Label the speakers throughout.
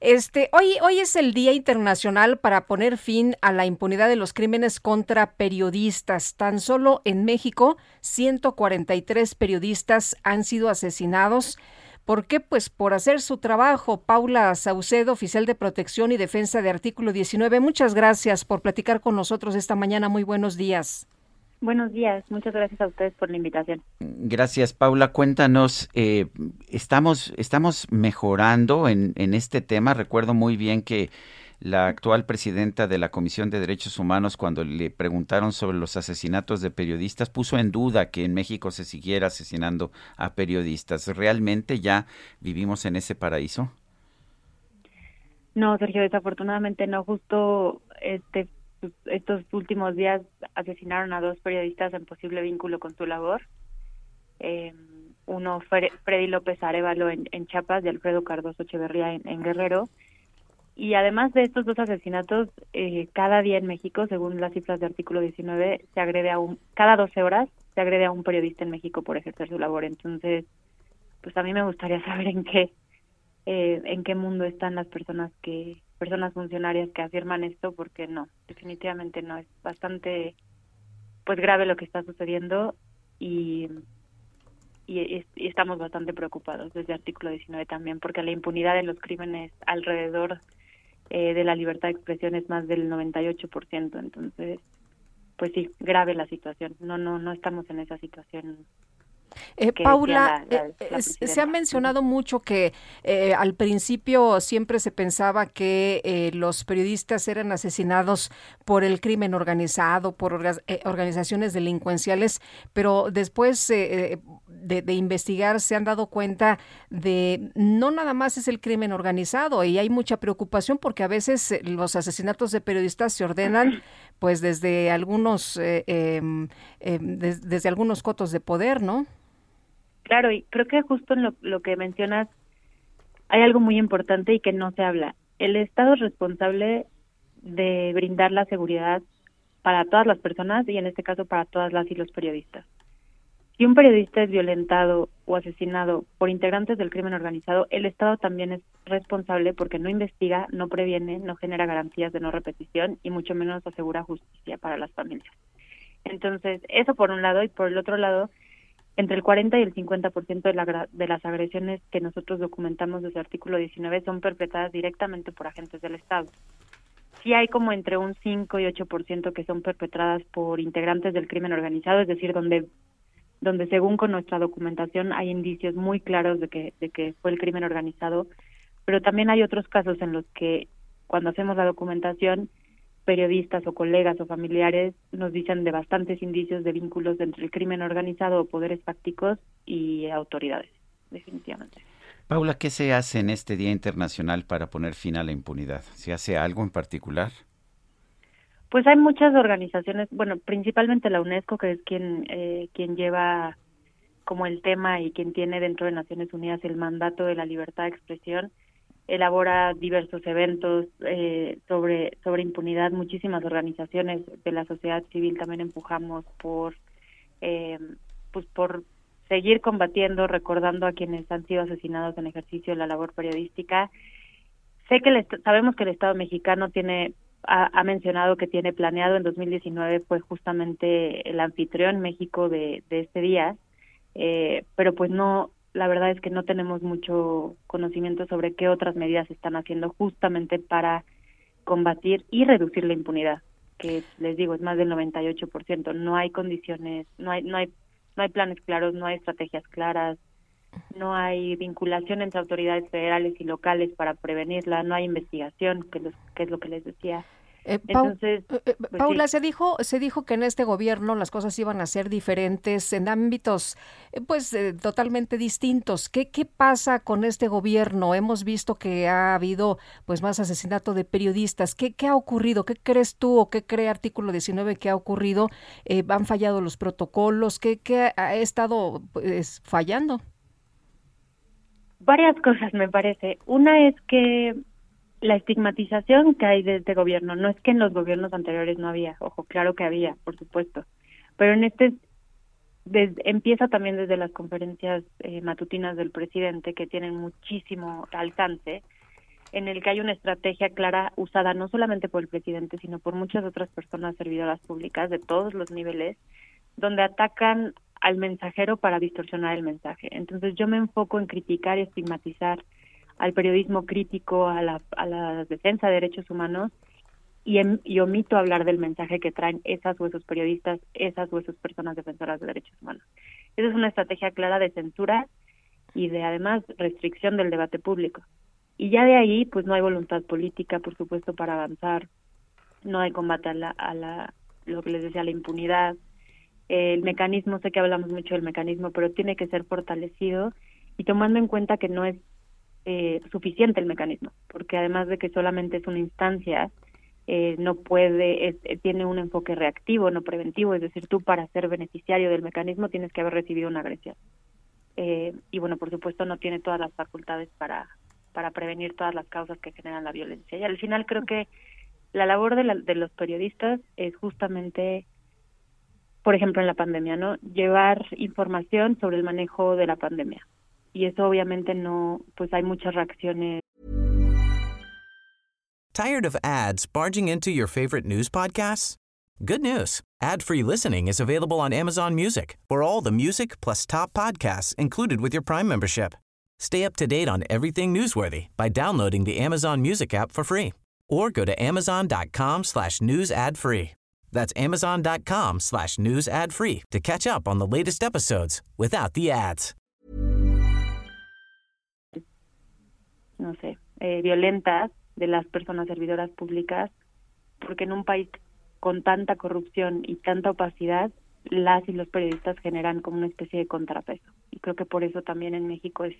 Speaker 1: Este, hoy, hoy es el Día Internacional para poner fin a la impunidad de los crímenes contra periodistas. Tan solo en México, 143 periodistas han sido asesinados. ¿Por qué? Pues por hacer su trabajo. Paula Saucedo, oficial de protección y defensa de artículo 19. Muchas gracias por platicar con nosotros esta mañana. Muy buenos días.
Speaker 2: Buenos días, muchas gracias a ustedes por la invitación.
Speaker 3: Gracias, Paula. Cuéntanos, eh, estamos, estamos mejorando en, en este tema. Recuerdo muy bien que la actual presidenta de la Comisión de Derechos Humanos, cuando le preguntaron sobre los asesinatos de periodistas, puso en duda que en México se siguiera asesinando a periodistas. ¿Realmente ya vivimos en ese paraíso?
Speaker 2: No, Sergio, desafortunadamente no. Justo este estos últimos días asesinaron a dos periodistas en posible vínculo con su labor. Eh, uno, Freddy López Arevalo en, en, Chiapas y Alfredo Cardoso Echeverría en, Guerrero. Y además de estos dos asesinatos, eh, cada día en México, según las cifras de artículo 19, se agrede a un, cada 12 horas se agrede a un periodista en México por ejercer su labor. Entonces, pues a mí me gustaría saber en qué, eh, en qué mundo están las personas que, personas funcionarias que afirman esto porque no, definitivamente no, es bastante pues grave lo que está sucediendo y, y, estamos bastante preocupados desde artículo 19 también porque la impunidad de los crímenes alrededor eh, de la libertad de expresión es más del 98%, entonces pues sí, grave la situación. No no no estamos en esa situación
Speaker 1: eh, Paula, eh, se ha mencionado mucho que eh, al principio siempre se pensaba que los periodistas eran asesinados por el crimen organizado, por organizaciones delincuenciales, pero después de, de, investigar se han dado cuenta de no nada más es el crimen organizado y hay mucha preocupación porque a veces los asesinatos de periodistas se ordenan pues desde algunos em, em, desde algunos cotos de poder, ¿no?
Speaker 2: Claro, y creo que justo en lo, que mencionas hay algo muy importante y que no se habla. El Estado es responsable de brindar la seguridad para todas las personas y en este caso para todas las y los periodistas. Si un periodista es violentado o asesinado por integrantes del crimen organizado, el Estado también es responsable porque no investiga, no previene, no genera garantías de no repetición y mucho menos asegura justicia para las familias. Entonces, eso por un lado y por el otro lado, entre el 40 y el 50% de, la, de las agresiones que nosotros documentamos desde el artículo 19 son perpetradas directamente por agentes del Estado. Sí hay como entre un 5 y 8% que son perpetradas por integrantes del crimen organizado, es decir, donde donde según con nuestra documentación hay indicios muy claros de que de que fue el crimen organizado, pero también hay otros casos en los que cuando hacemos la documentación periodistas o colegas o familiares nos dicen de bastantes indicios de vínculos entre el crimen organizado o poderes fácticos y autoridades, definitivamente.
Speaker 3: Paula, ¿qué se hace en este Día Internacional para poner fin a la impunidad? ¿Se hace algo en particular?
Speaker 2: Pues hay muchas organizaciones, bueno, principalmente la UNESCO, que es quien, eh, quien lleva como el tema y quien tiene dentro de Naciones Unidas el mandato de la libertad de expresión elabora diversos eventos eh, sobre sobre impunidad. Muchísimas organizaciones de la sociedad civil también empujamos por eh, pues por seguir combatiendo recordando a quienes han sido asesinados en ejercicio de la labor periodística. Sé que sabemos que el Estado mexicano tiene ha, mencionado que tiene planeado en 2019 fue justamente el anfitrión México de, de este día eh, pero pues no la verdad es que no tenemos mucho conocimiento sobre qué otras medidas están haciendo justamente para combatir y reducir la impunidad, que les digo es más del 98%. No hay condiciones, no hay no hay no hay planes claros, no hay estrategias claras, no hay vinculación entre autoridades federales y locales para prevenirla, no hay investigación, que, que es lo que les decía.
Speaker 1: Eh, Entonces, eh, eh, pues Paula, se dijo se dijo que en este gobierno las cosas iban a ser diferentes en ámbitos pues totalmente distintos. ¿Qué qué pasa con este gobierno? Hemos visto que ha habido pues más asesinato de periodistas. ¿Qué qué ha ocurrido? ¿Qué crees tú o qué cree artículo 19 que ha ocurrido? ¿Han fallado los protocolos? ¿Qué qué ha estado pues, fallando?
Speaker 2: Varias cosas me parece. Una es que la estigmatización que hay de este gobierno, no es que en los gobiernos anteriores no había, ojo, claro que había, por supuesto, pero en este empieza también desde las conferencias eh, matutinas del presidente que tienen muchísimo alcance, en el que hay una estrategia clara usada no solamente por el presidente, sino por muchas otras personas servidoras públicas de todos los niveles, donde atacan al mensajero para distorsionar el mensaje. Entonces yo me enfoco en criticar y estigmatizar al periodismo crítico, a la, a la defensa de derechos humanos y, y omito hablar del mensaje que traen esas o esos periodistas, esas o esas personas defensoras de derechos humanos. Esa es una estrategia clara de censura y de además restricción del debate público. Y ya de ahí, pues no hay voluntad política, por supuesto, para avanzar, no hay combate a la, a la lo que les decía, la impunidad. El mecanismo, sé que hablamos mucho del mecanismo, pero tiene que ser fortalecido y tomando en cuenta que no es eh, suficiente el mecanismo, porque además de que solamente es una instancia, eh, no puede, eh, tiene un enfoque reactivo, no preventivo, es decir, tú para ser beneficiario del mecanismo tienes que haber recibido una agresión. y bueno, por supuesto no tiene todas las facultades para, para prevenir todas las causas que generan la violencia. Y al final creo que la labor de, de los periodistas es justamente por ejemplo en la pandemia, ¿no? Llevar información sobre el manejo de la pandemia, y eso obviamente no, pues hay muchas reacciones.
Speaker 4: Tired of ads barging into your favorite news podcasts? Good news. Ad-free listening is available on Amazon Music. For all the music plus top podcasts included with your Prime membership. Stay up to date on everything newsworthy by downloading the Amazon Music app for free or go to amazon.com slash news ad free. That's amazon.com slash news ad free to catch up on the latest episodes without the ads.
Speaker 2: no sé, eh, violentas de las personas servidoras públicas, porque en un país con tanta corrupción y tanta opacidad, las y los periodistas generan como una especie de contrapeso. Y creo que por eso también en México es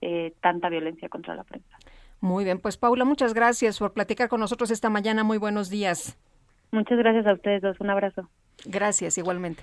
Speaker 2: eh, tanta violencia contra la prensa.
Speaker 1: Muy bien, pues Paula, muchas gracias por platicar con nosotros esta mañana. Muy buenos días.
Speaker 2: Muchas gracias a ustedes dos. Un abrazo.
Speaker 1: Gracias, igualmente.